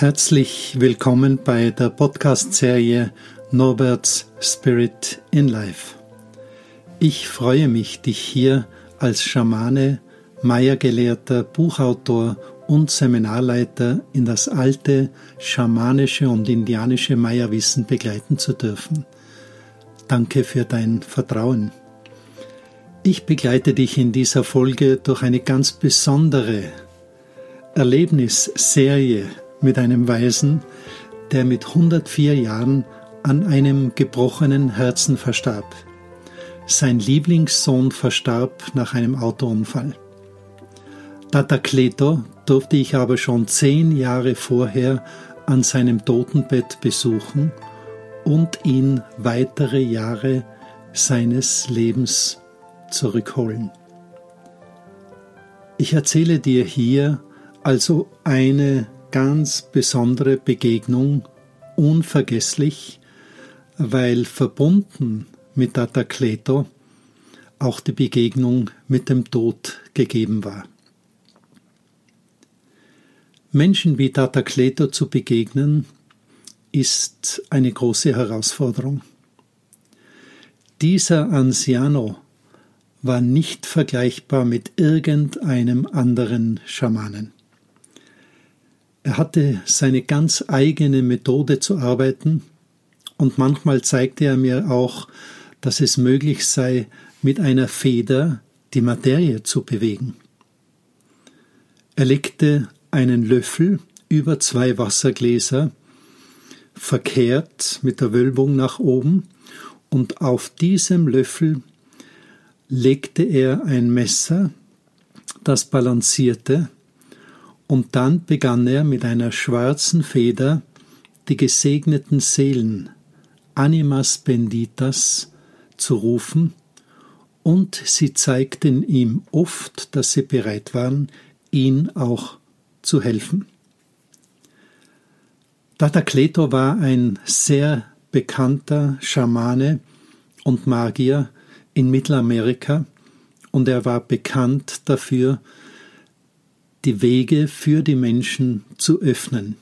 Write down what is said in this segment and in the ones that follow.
Herzlich willkommen bei der Podcast-Serie Norberts Spirit in Life. Ich freue mich, dich hier als Schamane, Maya-Gelehrter, Buchautor und Seminarleiter in das alte schamanische und indianische Maya-Wissen begleiten zu dürfen. Danke für dein Vertrauen. Ich begleite dich in dieser Folge durch eine ganz besondere Erlebnisserie mit einem Weisen, der mit 104 Jahren an einem gebrochenen Herzen verstarb. Sein Lieblingssohn verstarb nach einem Autounfall. Tata Kleto durfte ich aber schon zehn Jahre vorher an seinem Totenbett besuchen und ihn weitere Jahre seines Lebens zurückholen. Ich erzähle dir hier also eine ganz besondere Begegnung, unvergesslich, weil verbunden mit Tata Kleto auch die Begegnung mit dem Tod gegeben war. Menschen wie Tata Kleto zu begegnen, ist eine große Herausforderung. Dieser Anciano war nicht vergleichbar mit irgendeinem anderen Schamanen. Er hatte seine ganz eigene Methode zu arbeiten und manchmal zeigte er mir auch, dass es möglich sei, mit einer Feder die Materie zu bewegen. Er legte einen Löffel über zwei Wassergläser, verkehrt mit der Wölbung nach oben, und auf diesem Löffel legte er ein Messer, das balancierte und dann begann er mit einer schwarzen Feder die gesegneten Seelen, Animas Benditas, zu rufen, und sie zeigten ihm oft, dass sie bereit waren, ihn auch zu helfen. Tata Kleto war ein sehr bekannter Schamane und Magier in Mittelamerika und er war bekannt dafür, die Wege für die Menschen zu öffnen.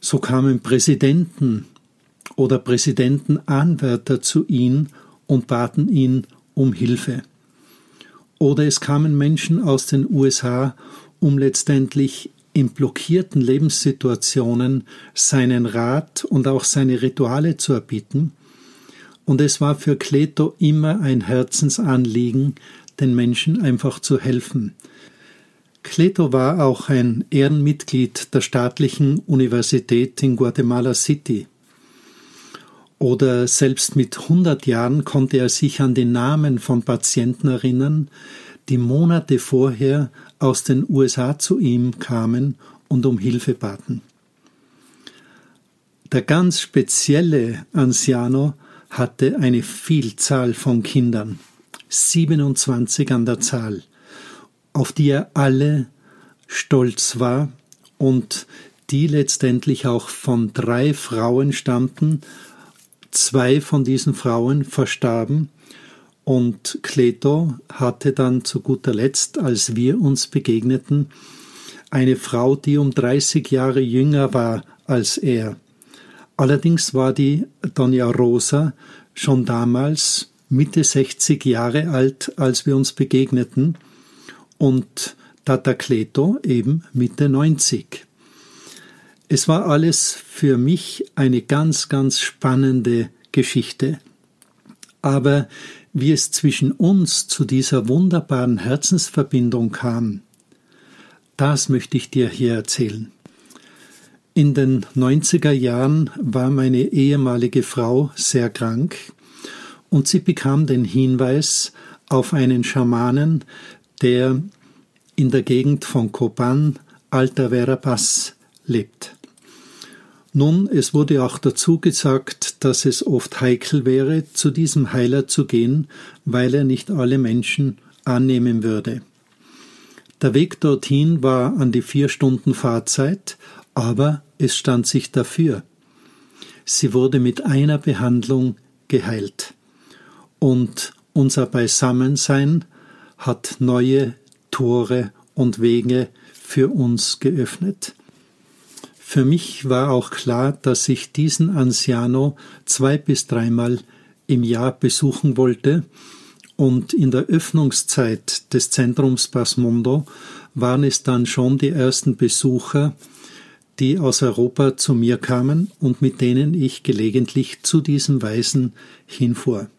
So kamen Präsidenten oder Präsidentenanwärter zu ihm und baten ihn um Hilfe. Oder es kamen Menschen aus den USA, um letztendlich in blockierten Lebenssituationen seinen Rat und auch seine Rituale zu erbieten. Und es war für Kleto immer ein Herzensanliegen, den Menschen einfach zu helfen, Cleto war auch ein Ehrenmitglied der staatlichen Universität in Guatemala City. Oder selbst mit 100 Jahren konnte er sich an die Namen von Patienten erinnern, die Monate vorher aus den USA zu ihm kamen und um Hilfe baten. Der ganz spezielle Anciano hatte eine Vielzahl von Kindern, 27 an der Zahl auf die er alle stolz war und die letztendlich auch von drei Frauen stammten. Zwei von diesen Frauen verstarben und Kleto hatte dann zu guter Letzt, als wir uns begegneten, eine Frau, die um 30 Jahre jünger war als er. Allerdings war die Dona Rosa schon damals Mitte 60 Jahre alt, als wir uns begegneten und Tata Kleto eben Mitte 90. Es war alles für mich eine ganz, ganz spannende Geschichte. Aber wie es zwischen uns zu dieser wunderbaren Herzensverbindung kam, das möchte ich dir hier erzählen. In den 90er Jahren war meine ehemalige Frau sehr krank und sie bekam den Hinweis auf einen Schamanen, der in der Gegend von Copan, Alta Verapaz, lebt. Nun, es wurde auch dazu gesagt, dass es oft heikel wäre, zu diesem Heiler zu gehen, weil er nicht alle Menschen annehmen würde. Der Weg dorthin war an die vier Stunden Fahrzeit, aber es stand sich dafür. Sie wurde mit einer Behandlung geheilt. Und unser Beisammensein hat neue Tore und Wege für uns geöffnet. Für mich war auch klar, dass ich diesen Anciano zwei bis dreimal im Jahr besuchen wollte, und in der Öffnungszeit des Zentrums Basmondo waren es dann schon die ersten Besucher, die aus Europa zu mir kamen und mit denen ich gelegentlich zu diesem Weisen hinfuhr.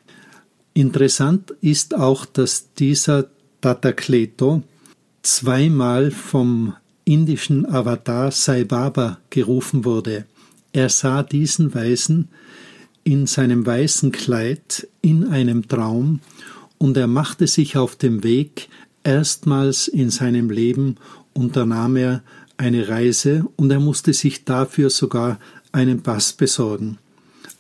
Interessant ist auch, dass dieser Tatakleto zweimal vom indischen Avatar Sai Baba gerufen wurde. Er sah diesen Weisen in seinem weißen Kleid in einem Traum und er machte sich auf dem Weg, erstmals in seinem Leben unternahm er eine Reise und er musste sich dafür sogar einen Pass besorgen.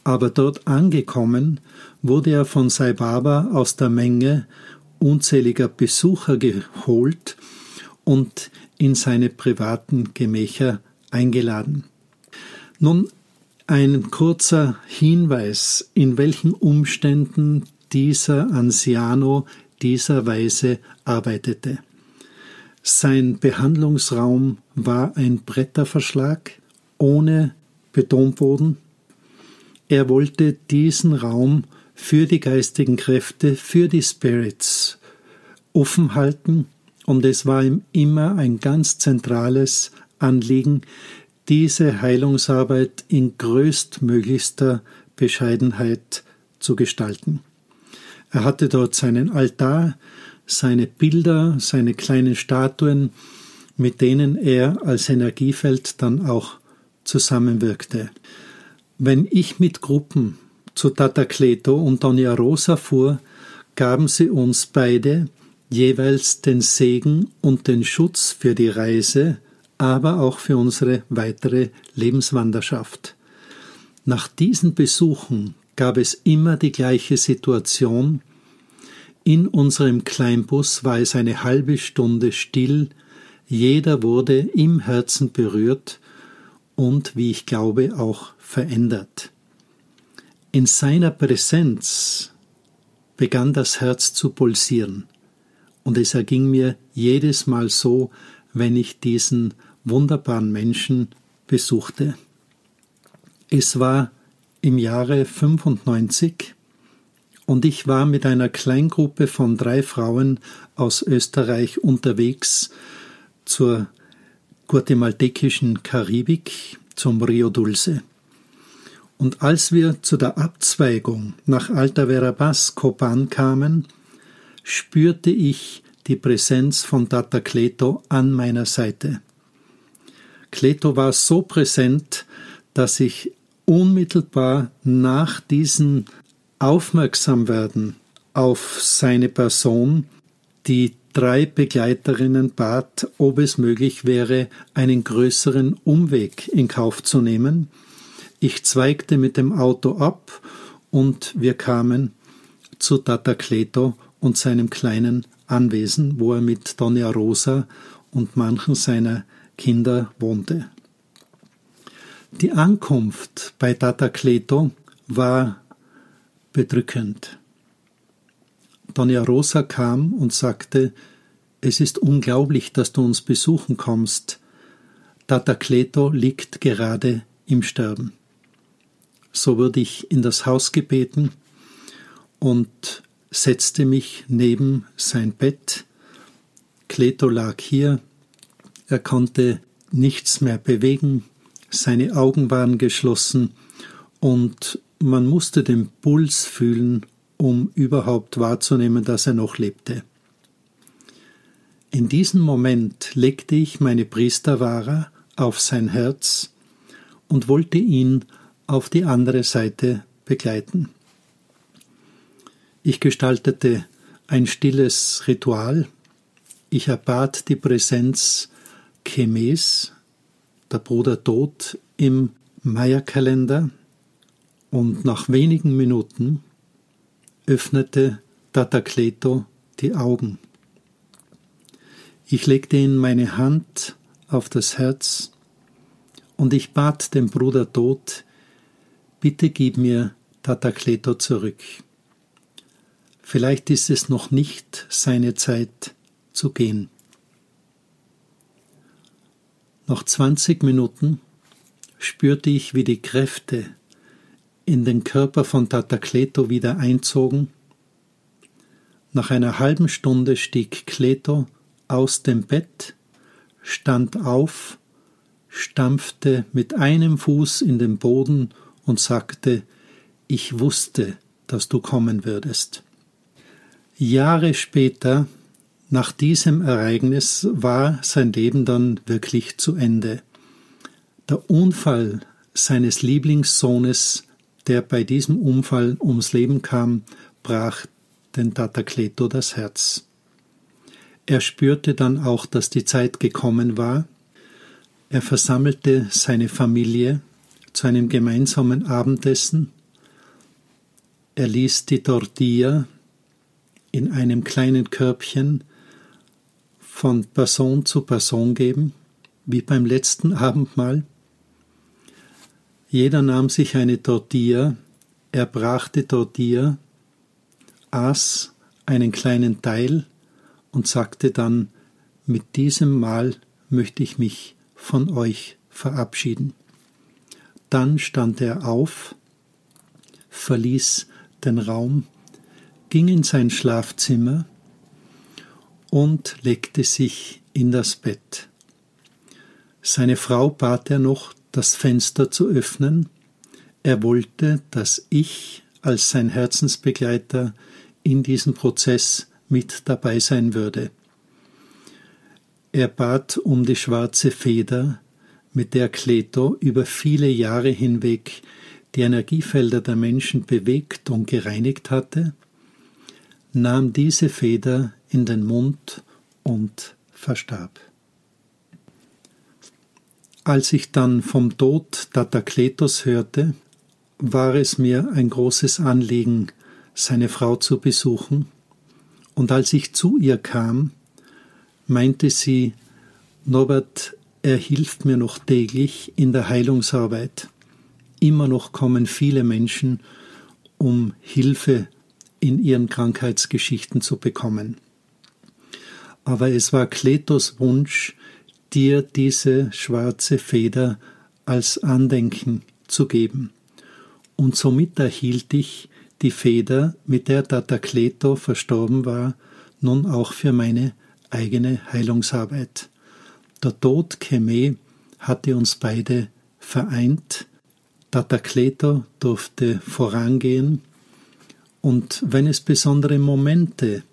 Aber dort angekommen, wurde er von Sai Baba aus der Menge unzähliger Besucher geholt und in seine privaten Gemächer eingeladen. Nun ein kurzer Hinweis, in welchen Umständen dieser Anziano dieser Weise arbeitete. Sein Behandlungsraum war ein Bretterverschlag ohne Betonboden. Er wollte diesen Raum für die geistigen Kräfte, für die Spirits offen halten und es war ihm immer ein ganz zentrales Anliegen, diese Heilungsarbeit in größtmöglichster Bescheidenheit zu gestalten. Er hatte dort seinen Altar, seine Bilder, seine kleinen Statuen, mit denen er als Energiefeld dann auch zusammenwirkte. Wenn ich mit Gruppen zu Tata Cleto und Doña Rosa fuhr, gaben sie uns beide jeweils den Segen und den Schutz für die Reise, aber auch für unsere weitere Lebenswanderschaft. Nach diesen Besuchen gab es immer die gleiche Situation. In unserem Kleinbus war es eine halbe Stunde still, jeder wurde im Herzen berührt und, wie ich glaube, auch verändert. In seiner Präsenz begann das Herz zu pulsieren, und es erging mir jedes Mal so, wenn ich diesen wunderbaren Menschen besuchte. Es war im Jahre 95 und ich war mit einer Kleingruppe von drei Frauen aus Österreich unterwegs zur guatemaltekischen Karibik, zum Rio Dulce. Und als wir zu der Abzweigung nach Alta Verabas Copan kamen, spürte ich die Präsenz von Tata Cleto an meiner Seite. Cleto war so präsent, dass ich unmittelbar nach diesem Aufmerksamwerden auf seine Person die drei Begleiterinnen bat, ob es möglich wäre, einen größeren Umweg in Kauf zu nehmen. Ich zweigte mit dem Auto ab und wir kamen zu Tata Cleto und seinem kleinen Anwesen, wo er mit Donna Rosa und manchen seiner Kinder wohnte. Die Ankunft bei Tata Cleto war bedrückend. Donna Rosa kam und sagte, es ist unglaublich, dass du uns besuchen kommst. Tata Cleto liegt gerade im Sterben. So wurde ich in das Haus gebeten und setzte mich neben sein Bett. Cleto lag hier, er konnte nichts mehr bewegen, seine Augen waren geschlossen und man musste den Puls fühlen, um überhaupt wahrzunehmen, dass er noch lebte. In diesem Moment legte ich meine Priesterwara auf sein Herz und wollte ihn auf die andere Seite begleiten. Ich gestaltete ein stilles Ritual. Ich erbat die Präsenz Chemes, der Bruder Tod im Maya-Kalender und nach wenigen Minuten öffnete Tata Kleto die Augen. Ich legte ihm meine Hand auf das Herz und ich bat den Bruder Tod, bitte gib mir Tata Kleto zurück. Vielleicht ist es noch nicht seine Zeit zu gehen. Nach 20 Minuten spürte ich, wie die Kräfte in den Körper von Tata Kleto wieder einzogen. Nach einer halben Stunde stieg Kleto aus dem Bett, stand auf, stampfte mit einem Fuß in den Boden und sagte, ich wusste, dass du kommen würdest. Jahre später, nach diesem Ereignis, war sein Leben dann wirklich zu Ende. Der Unfall seines Lieblingssohnes, der bei diesem Unfall ums Leben kam, brach den Tata Kleto das Herz. Er spürte dann auch, dass die Zeit gekommen war. Er versammelte seine Familie zu einem gemeinsamen Abendessen. Er ließ die Tortilla in einem kleinen Körbchen von Person zu Person geben, wie beim letzten Abendmahl. Jeder nahm sich eine Tortilla, er brach die Tortilla, aß einen kleinen Teil und sagte dann, mit diesem Mal möchte ich mich von euch verabschieden. Dann stand er auf, verließ den Raum, ging in sein Schlafzimmer und legte sich in das Bett. Seine Frau bat er noch, das Fenster zu öffnen. Er wollte, dass ich als sein Herzensbegleiter in diesem Prozess mit dabei sein würde. Er bat um die schwarze Feder, mit der Kleto über viele Jahre hinweg die Energiefelder der Menschen bewegt und gereinigt hatte, nahm diese Feder in den Mund und verstarb. Als ich dann vom Tod Datakletos hörte, war es mir ein großes Anliegen, seine Frau zu besuchen, und als ich zu ihr kam, meinte sie, Norbert, er hilft mir noch täglich in der Heilungsarbeit. Immer noch kommen viele Menschen, um Hilfe in ihren Krankheitsgeschichten zu bekommen. Aber es war Kletos Wunsch, dir diese schwarze Feder als Andenken zu geben. Und somit erhielt ich die Feder, mit der Tata Kleto verstorben war, nun auch für meine eigene Heilungsarbeit. Der Tod Cheme hatte uns beide vereint. Tata Kleto durfte vorangehen. Und wenn es besondere Momente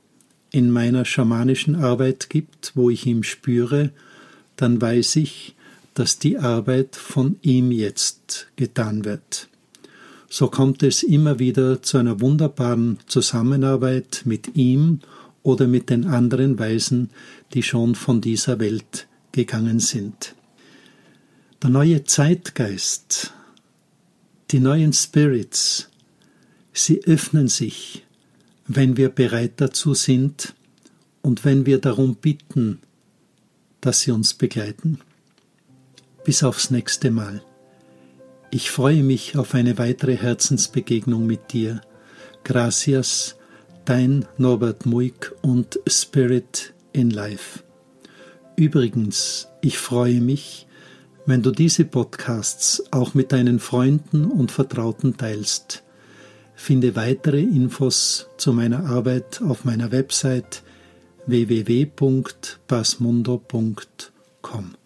in meiner schamanischen Arbeit gibt, wo ich ihn spüre, dann weiß ich, dass die Arbeit von ihm jetzt getan wird. So kommt es immer wieder zu einer wunderbaren Zusammenarbeit mit ihm oder mit den anderen Weisen, die schon von dieser Welt gegangen sind. Der neue Zeitgeist, die neuen Spirits, sie öffnen sich, wenn wir bereit dazu sind und wenn wir darum bitten, dass Sie uns begleiten. Bis aufs nächste Mal. Ich freue mich auf eine weitere Herzensbegegnung mit dir. Gracias, dein Norbert Muick und Spirit in Life. Übrigens, ich freue mich, wenn du diese Podcasts auch mit deinen Freunden und Vertrauten teilst. Finde weitere Infos zu meiner Arbeit auf meiner Website www.basmundo.com.